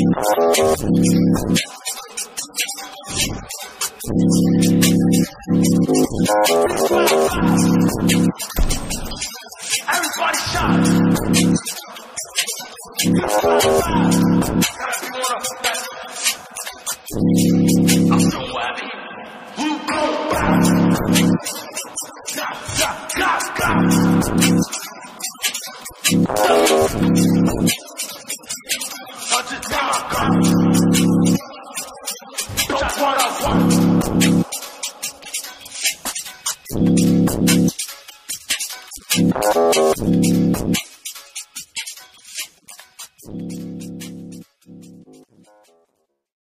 Everybody shot. I'm so happy. Go. Touch it down, I want.